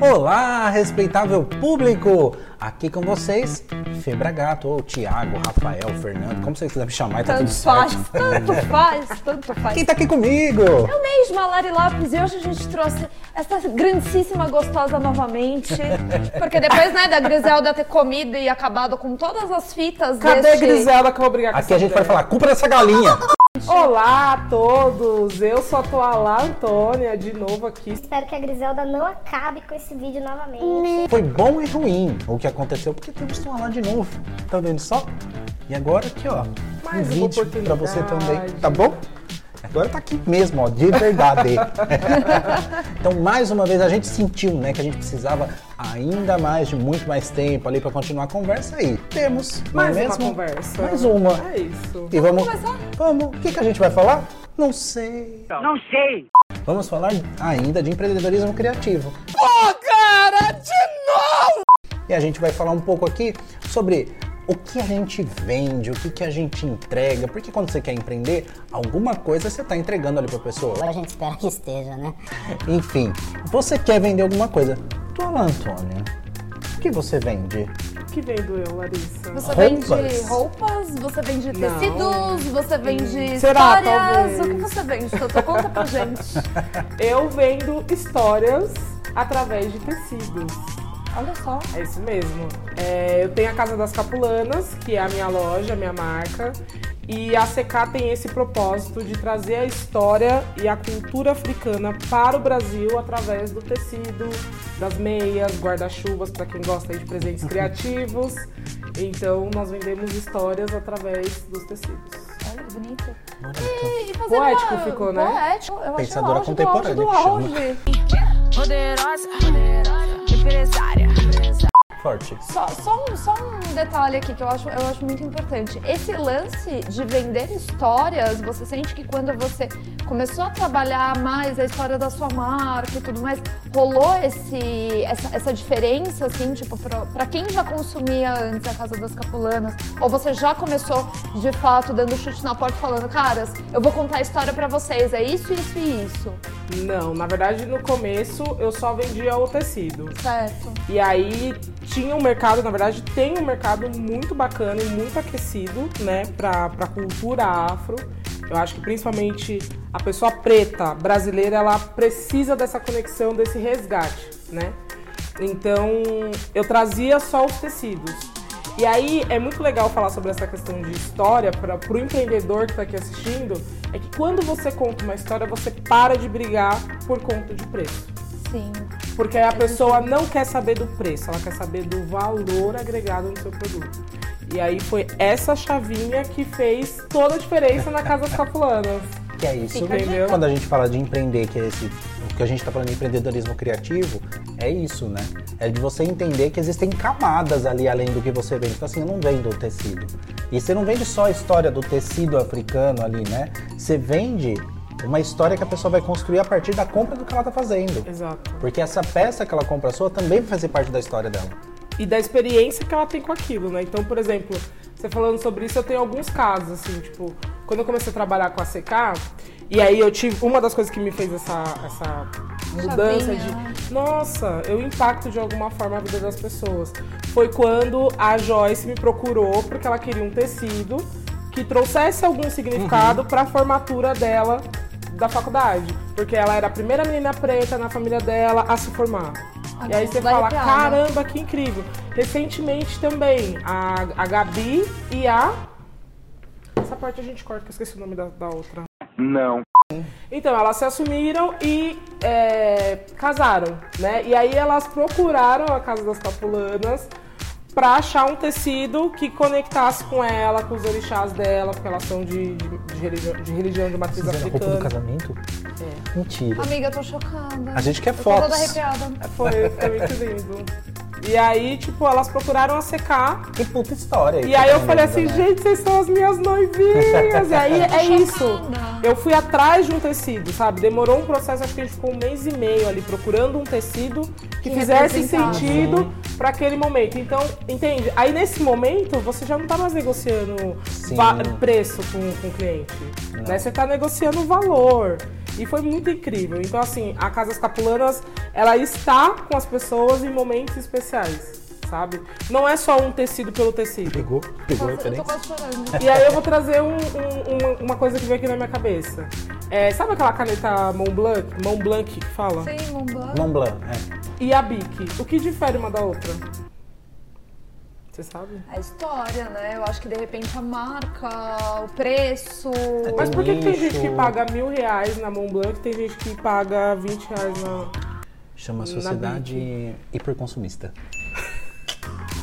Olá, respeitável público! Aqui com vocês, Febra Gato, ou Thiago, Rafael, Fernando, como vocês quiserem me chamar, tá Tanto tudo faz, certo. tanto faz, tanto faz. Quem tá aqui comigo? Eu mesma, Lari Lopes, e hoje a gente trouxe essa grandíssima gostosa novamente. Porque depois, né, da Griselda ter comido e acabado com todas as fitas Cadê deste... Griselda que eu vou brigar com Aqui a gente vai falar, culpa dessa galinha! Olá a todos, eu sou a Toalá Antônia, de novo aqui. Espero que a Griselda não acabe com esse vídeo novamente. Foi bom e ruim o que aconteceu, porque temos que lá de novo. Tá vendo só? E agora aqui, ó, Mais um vídeo pra você também, tá bom? Agora tá aqui mesmo, ó, de verdade. então, mais uma vez, a gente sentiu, né, que a gente precisava ainda mais de muito mais tempo ali pra continuar a conversa aí. Temos, não Mais é uma mesmo? conversa. Mais uma. É isso. E vamos. começar? Vamos. O que, que a gente vai falar? Não sei. Não sei. Vamos falar ainda de empreendedorismo criativo. E a gente vai falar um pouco aqui sobre o que a gente vende, o que, que a gente entrega. Porque quando você quer empreender, alguma coisa você está entregando ali para a pessoa. Agora a gente espera que esteja, né? Enfim, você quer vender alguma coisa. Dona Antônia, o que você vende? O que vendo eu, Larissa? Você Roupas? vende roupas, você vende Não. tecidos, você vende Será, histórias. talvez? O que você vende, Totô? Conta pra gente. Eu vendo histórias através de tecidos. Olha só. É isso mesmo. É, eu tenho a Casa das Capulanas, que é a minha loja, a minha marca. E a CK tem esse propósito de trazer a história e a cultura africana para o Brasil através do tecido, das meias, guarda-chuvas para quem gosta de presentes criativos. Então nós vendemos histórias através dos tecidos. Olha que bonito. Bonito. E, e Poético uma- ficou, né? Poético. Eu achei Pensadora o auge do contemporânea auge do que chama. auge. Poderosa, empresária. Forte. Só, só, um, só um detalhe aqui que eu acho, eu acho muito importante. Esse lance de vender histórias, você sente que quando você começou a trabalhar mais a história da sua marca e tudo mais, rolou esse, essa, essa diferença, assim, tipo, pra, pra quem já consumia antes a Casa das Capulanas? Ou você já começou, de fato, dando chute na porta falando, caras, eu vou contar a história pra vocês, é isso, isso e isso, Não, na verdade no começo eu só vendia o tecido. certo? E aí tinha um mercado, na verdade tem um mercado muito bacana e muito aquecido, né, pra, pra cultura afro. Eu acho que principalmente a pessoa preta brasileira, ela precisa dessa conexão, desse resgate, né? Então eu trazia só os tecidos. E aí é muito legal falar sobre essa questão de história para o empreendedor que está aqui assistindo, é que quando você conta uma história, você para de brigar por conta de preço. Sim. Porque aí a pessoa não quer saber do preço, ela quer saber do valor agregado no seu produto. E aí foi essa chavinha que fez toda a diferença na Casa das Capulanas. Que é isso, dica. quando a gente fala de empreender, que é esse, o que a gente está falando de empreendedorismo criativo, é isso, né? É de você entender que existem camadas ali além do que você vende. Então, assim, eu não vendo o tecido. E você não vende só a história do tecido africano ali, né? Você vende uma história que a pessoa vai construir a partir da compra do que ela tá fazendo. Exato. Porque essa peça que ela compra sua também vai fazer parte da história dela. E da experiência que ela tem com aquilo, né? Então, por exemplo, você falando sobre isso, eu tenho alguns casos, assim, tipo, quando eu comecei a trabalhar com a CK, e aí eu tive. Uma das coisas que me fez essa, essa mudança de. Nossa, eu impacto de alguma forma a vida das pessoas. Foi quando a Joyce me procurou porque ela queria um tecido que trouxesse algum significado para a formatura dela da faculdade. Porque ela era a primeira menina preta na família dela a se formar. E aí você fala, pena. caramba, que incrível. Recentemente também, a, a Gabi e a. Essa parte a gente corta, que eu esqueci o nome da, da outra. Não. Então, elas se assumiram e é, casaram, né? E aí elas procuraram a Casa das Capulanas pra achar um tecido que conectasse com ela, com os orixás dela, porque elas são de, de, de religião, de religião de matriz Fizeram a roupa do africana. casamento? É. Mentira. Amiga, eu tô chocada. A gente quer Eu tô toda fotos. arrepiada. Foi, foi muito lindo. E aí, tipo, elas procuraram a secar. Que puta história. E aí eu que falei assim, né? gente, vocês são as minhas noivinhas. E aí é isso. Eu fui atrás de um tecido, sabe? Demorou um processo, acho que a gente ficou um mês e meio ali procurando um tecido que, Que fizesse sentido para aquele momento. Então, entende? Aí nesse momento você já não tá mais negociando preço com, com o cliente. Né? Você tá negociando valor. E foi muito incrível. Então, assim, a Casas Capulanas, ela está com as pessoas em momentos especiais, sabe? Não é só um tecido pelo tecido. Pegou? Pegou a Nossa, eu tô quase chorando. E aí eu vou trazer um- um- uma, uma coisa que veio aqui na minha cabeça. É, sabe aquela caneta Mont Blanc, Mont Blanc que fala? Sim, Mont Blanc. Mont Blanc, é. E a Bic. O que difere uma da outra? Você sabe? A história, né? Eu acho que de repente a marca, o preço. Mas por que, que tem gente que paga mil reais na Mont Blanc e tem gente que paga 20 reais na. Chama Na sociedade hiperconsumista.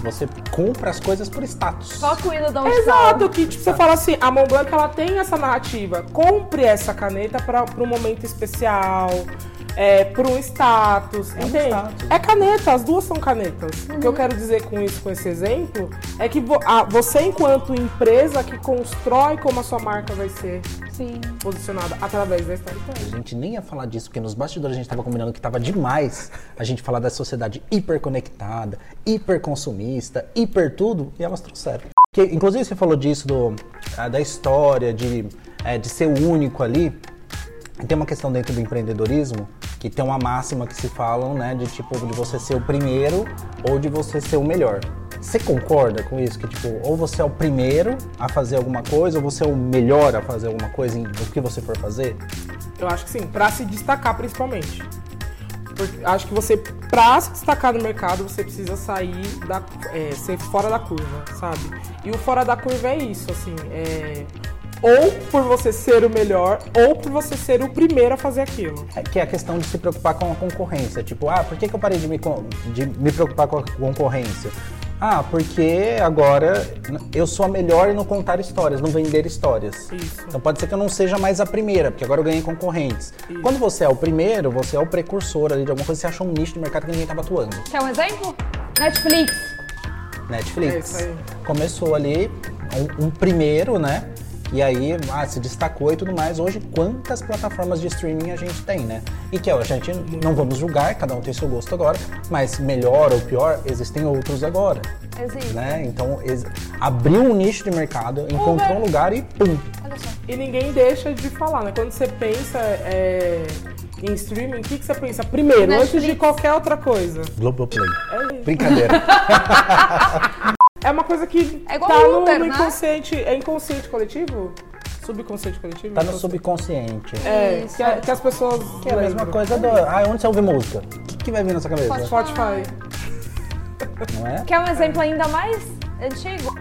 Você compra as coisas por status. Só cuida de onde Exato, que tipo, você fala assim, a Mont Blanc ela tem essa narrativa. Compre essa caneta para um momento especial, é, para um status, É um entende? status. É caneta, as duas são canetas. O que eu quero dizer com isso, com esse exemplo, é que vo- a- você, enquanto empresa que constrói como a sua marca vai ser Sim. posicionada através da A storytelling. gente nem ia falar disso, porque nos bastidores a gente tava combinando que tava demais a gente falar da sociedade hiperconectada, hiperconsumista, hiper tudo, e elas trouxeram. Que, inclusive você falou disso, do, ah, da história, de, é, de ser único ali. Tem uma questão dentro do empreendedorismo que tem uma máxima que se falam, né, de tipo, de você ser o primeiro ou de você ser o melhor. Você concorda com isso? Que tipo, ou você é o primeiro a fazer alguma coisa, ou você é o melhor a fazer alguma coisa em o que você for fazer? Eu acho que sim, para se destacar principalmente. Porque acho que você, pra se destacar no mercado, você precisa sair da. é, ser fora da curva, sabe? E o fora da curva é isso, assim, é. Ou por você ser o melhor, ou por você ser o primeiro a fazer aquilo. É que é a questão de se preocupar com a concorrência. Tipo, ah, por que, que eu parei de me, de me preocupar com a concorrência? Ah, porque agora eu sou a melhor no contar histórias, no vender histórias. Isso. Então pode ser que eu não seja mais a primeira, porque agora eu ganhei concorrentes. Quando você é o primeiro, você é o precursor ali de alguma coisa, você acha um nicho de mercado que ninguém estava atuando. Quer um exemplo? Netflix. Netflix. É isso aí. Começou ali um, um primeiro, né? E aí ah, se destacou e tudo mais. Hoje, quantas plataformas de streaming a gente tem, né? E que a gente não vamos julgar, cada um tem seu gosto agora, mas melhor ou pior, existem outros agora. Existe. Né? Então ex- abriu um nicho de mercado, encontrou um lugar e pum! Olha só. E ninguém deixa de falar, né? Quando você pensa é, em streaming, o que, que você pensa? Primeiro, antes de Netflix. qualquer outra coisa. Globoplay. É isso. Brincadeira. É uma coisa que É igual tá no, Uber, no né? inconsciente. É inconsciente coletivo? Subconsciente coletivo? tá no subconsciente. É, que, a- que as pessoas. Que é a mesma coisa do. Ah, onde você ouve música? O que, que vai vir na sua cabeça? Spotify. Não é? Quer um exemplo ainda mais antigo?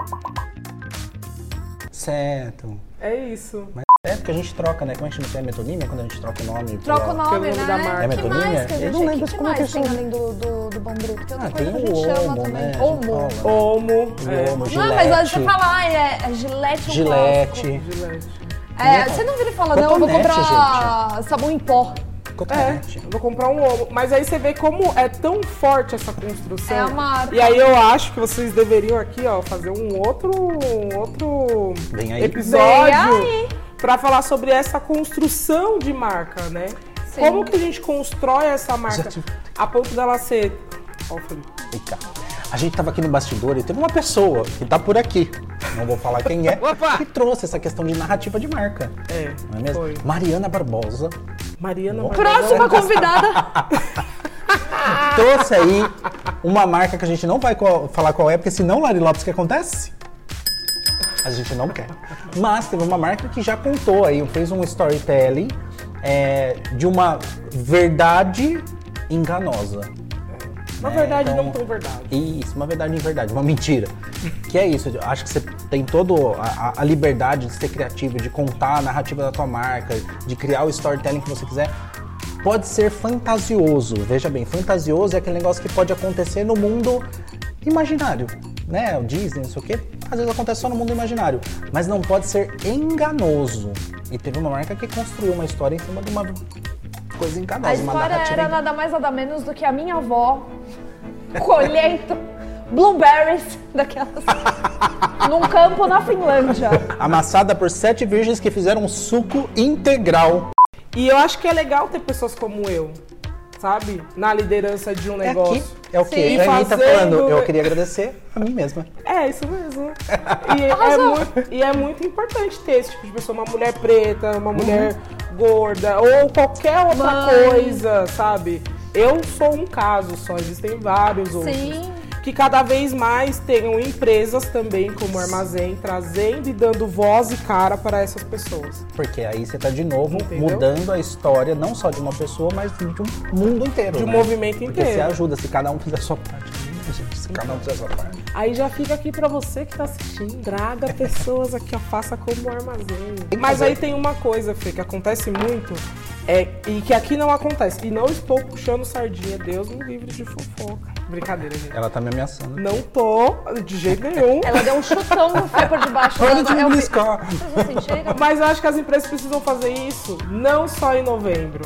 Certo. É isso. Mas é porque a gente troca, né? Como é que chama isso? É metonímia quando a gente troca o nome? Troca o nome, Pelo nome né? da marca. É que metonímia? mais que a Eu gente, não lembro que, que como é que mais tem chama. além do, do, do Bambuco? Tem outra Ah, coisa tem que a o gente chama Omo, também. né? A gente Omo. fala. Homo. É. Omo, Não, mas antes de Gillette. falar, ai, é, é Gillette é clássico. Gillette. Gillette. É, você não vira e fala, não, eu vou comprar sabão em pó. É, Cotonete. vou comprar um Omo. Mas aí você vê como é tão forte essa construção. É a marca. E aí eu acho que vocês deveriam aqui, ó, fazer um outro, um outro Vem aí. episódio Vem aí. Pra falar sobre essa construção de marca, né? Sim. Como que a gente constrói essa marca tive- a ponto dela ser. Ó, o Felipe. Vem cá. A gente tava aqui no bastidor e teve uma pessoa que tá por aqui, não vou falar quem é, que trouxe essa questão de narrativa de marca. É, Não é mesmo? foi. Mariana Barbosa Mariana. Barbosa. Próxima convidada. trouxe aí uma marca que a gente não vai falar qual é, porque senão, Lari Lopes, o que acontece? A gente não quer. Mas teve uma marca que já contou aí, fez um storytelling é, de uma verdade enganosa. Na né? verdade, Então, não tão verdade. Isso, uma verdade em verdade, uma mentira. Que é isso, acho que você tem toda a, a liberdade de ser criativo, de contar a narrativa da tua marca, de criar o storytelling que você quiser. Pode ser fantasioso, veja bem, fantasioso é aquele negócio que pode acontecer no mundo imaginário, né? O Disney, não sei o quê, às vezes acontece só no mundo imaginário, mas não pode ser enganoso. E teve uma marca que construiu uma história em cima de uma coisa enganosa, A história era nada mais nada menos do que a minha avó colhendo blueberries daquelas. num campo na Finlândia. Amassada por sete virgens que fizeram um suco integral. E eu acho que é legal ter pessoas como eu, sabe? Na liderança de um É negócio. aqui. É o Sim. quê? E A Anitta fazendo- falando, eu queria agradecer a mim mesma. É, isso mesmo. E é, muito, e é muito importante ter esse tipo de pessoa, uma mulher preta, uma mulher gorda, ou qualquer outra Mãe. coisa, sabe? Eu sou um caso só, existem vários outros. Sim. Que cada vez mais tenham empresas também, como armazém, trazendo e dando voz e cara para essas pessoas. Porque aí você tá de novo Entendeu? mudando a história, não só de uma pessoa, mas de um mundo inteiro. De um né? movimento Porque inteiro. você ajuda, se cada um fizer a sua parte. gente? Se cada um fizer a sua parte. Aí já fica aqui pra você que tá assistindo. Traga pessoas aqui, ó, faça como armazém. Mas aí tem uma coisa, Fê, que acontece muito, é, e que aqui não acontece. E não estou puxando sardinha, Deus me livre de fofoca. Brincadeira, gente. Ela tá me ameaçando. Não tô, de jeito nenhum. Ela deu um chutão no Fê por debaixo Para de me eu? Mas eu acho que as empresas precisam fazer isso não só em novembro.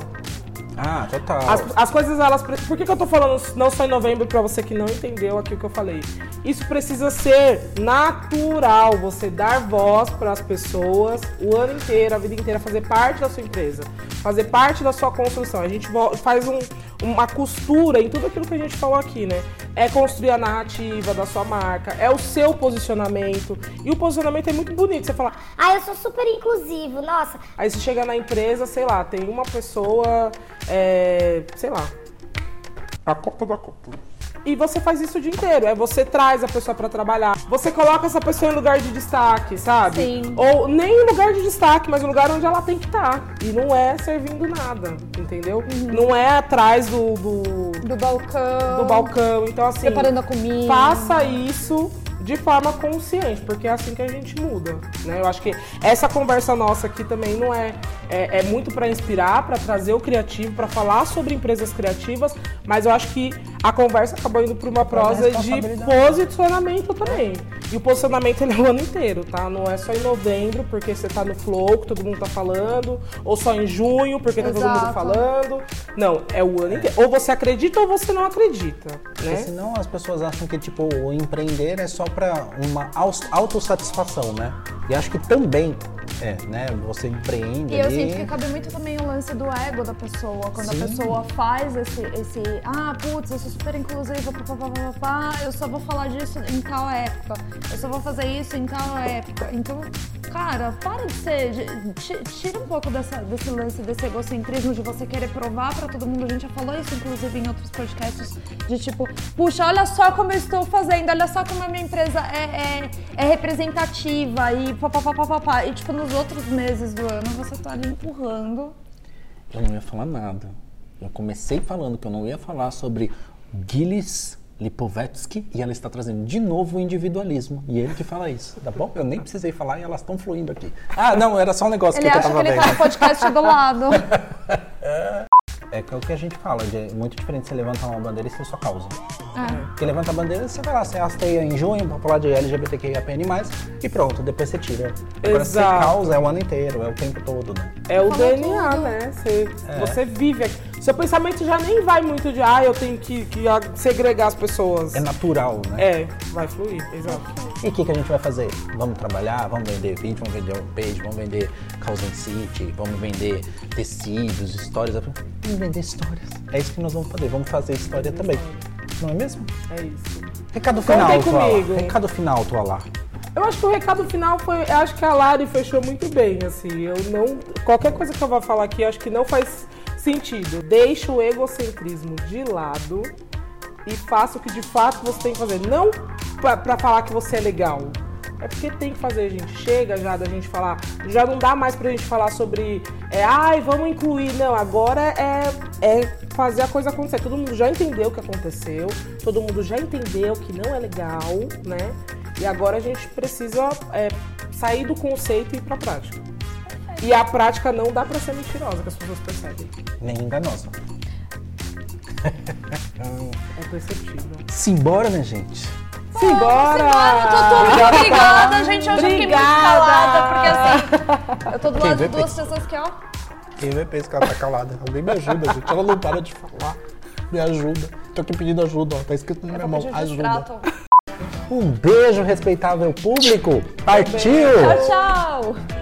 Ah, total. As, as coisas, elas. Por que, que eu tô falando não só em novembro pra você que não entendeu aqui o que eu falei? Isso precisa ser natural. Você dar voz para as pessoas o ano inteiro, a vida inteira, fazer parte da sua empresa, fazer parte da sua construção. A gente faz um- uma costura em tudo aquilo que a gente falou aqui, né? É construir a narrativa da sua marca, é o seu posicionamento. E o posicionamento é muito bonito. Você fala, Ah, eu sou super inclusivo, nossa. Aí você chega na empresa, sei lá, tem uma pessoa, é, sei lá. A Copa da Copa. E você faz isso o dia inteiro. É você traz a pessoa pra trabalhar. Você coloca essa pessoa em lugar de destaque, sabe? Sim. Ou nem em lugar de destaque, mas no lugar onde ela tem que estar. E não é servindo nada, entendeu? Não é atrás do, do, Do balcão. do balcão. Então, assim. Preparando a comida. Faça isso de forma consciente, porque é assim que a gente muda, né? Eu acho que essa conversa nossa aqui também não é é, é muito para inspirar, para trazer o criativo, para falar sobre empresas criativas, mas eu acho que a conversa acabou indo para uma prosa de posicionamento também. E o posicionamento ele é o ano inteiro, tá? Não é só em novembro, porque você tá no flow, que todo mundo tá falando, ou só em junho, porque tá todo mundo falando. Não, é o ano inteiro. Ou você acredita ou você não acredita, Porque né? senão as pessoas acham que, tipo, o empreender é só pra uma autossatisfação, né? E acho que também é, né? Você empreende E eu ali... sinto que cabe muito também o lance do ego da pessoa. Quando Sim. a pessoa faz esse, esse ah, putz, eu sou super inclusiva, papapá, papapá, eu só vou falar disso em tal época. Eu só vou fazer isso em tal época. Então, cara, para de ser. de- Tira um pouco dessa, desse lance, desse egocentrismo de você querer provar pra todo mundo. A gente já falou isso, inclusive, em outros podcasts, de tipo, puxa, olha só como eu estou fazendo, olha só como a minha empresa é, é, é representativa e E tipo, nos outros meses do ano você tá ali empurrando. Eu não ia falar nada. Eu comecei falando que eu não ia falar sobre Gilles Lipovetsky e ela está trazendo de novo o individualismo. E ele que fala isso, tá bom? Eu nem precisei falar e elas estão fluindo aqui. Ah, não, era só um negócio Ele que eu acha que tava ele tá no podcast do lado. É que é o que a gente fala, de, é muito diferente você levantar uma bandeira e ser sua causa. É. Porque levanta a bandeira, você vai lá, você hasteia em junho pra falar de LGBTQIAPN+, e pronto, depois você tira. Agora, Exato. causa é o ano inteiro, é o tempo todo, né? É o DNA, né? Você, É. você vive aqui. Seu pensamento já nem vai muito de, ah, eu tenho que, que segregar as pessoas. É natural, né? É, vai fluir, exato. E o que, que a gente vai fazer? Vamos trabalhar, vamos vender vídeo, vamos vender homepage, vamos vender House and City, vamos vender tecidos, histórias. Vamos vender histórias. É isso que nós vamos fazer, vamos fazer história também. Não é mesmo? É isso. Recado final, comigo. Recado final, Tuala. Eu acho que o recado final foi. Acho que a Lari fechou muito bem, assim. Eu não. Qualquer coisa que eu vou falar aqui, acho que não faz sentido. Deixa o egocentrismo de lado e faça o que de fato você tem que fazer. Não pra falar que você é legal. É porque tem que fazer, gente. Chega já da gente falar. Já não dá mais pra gente falar sobre. É, ai, vamos incluir. Não, agora é, é fazer a coisa acontecer. Todo mundo já entendeu o que aconteceu. Todo mundo já entendeu que não é legal, né? E agora a gente precisa é, sair do conceito e ir pra prática. E a prática não dá pra ser mentirosa, que as pessoas percebem. Nem enganosa. É perceptível. Simbora, né, gente? Simbora! Eu tô toda obrigada, gente. Eu já fiquei muito calada, porque assim, eu tô do Quem lado de vê, duas pessoas que, ó. Quem vê pensa que ela tá calada. Alguém me ajuda, gente. Ela não para de falar. Me ajuda. Tô aqui pedindo ajuda, ó. Tá escrito na minha mão. Ajuda. Um beijo, respeitável público. Partiu! Tchau, tchau!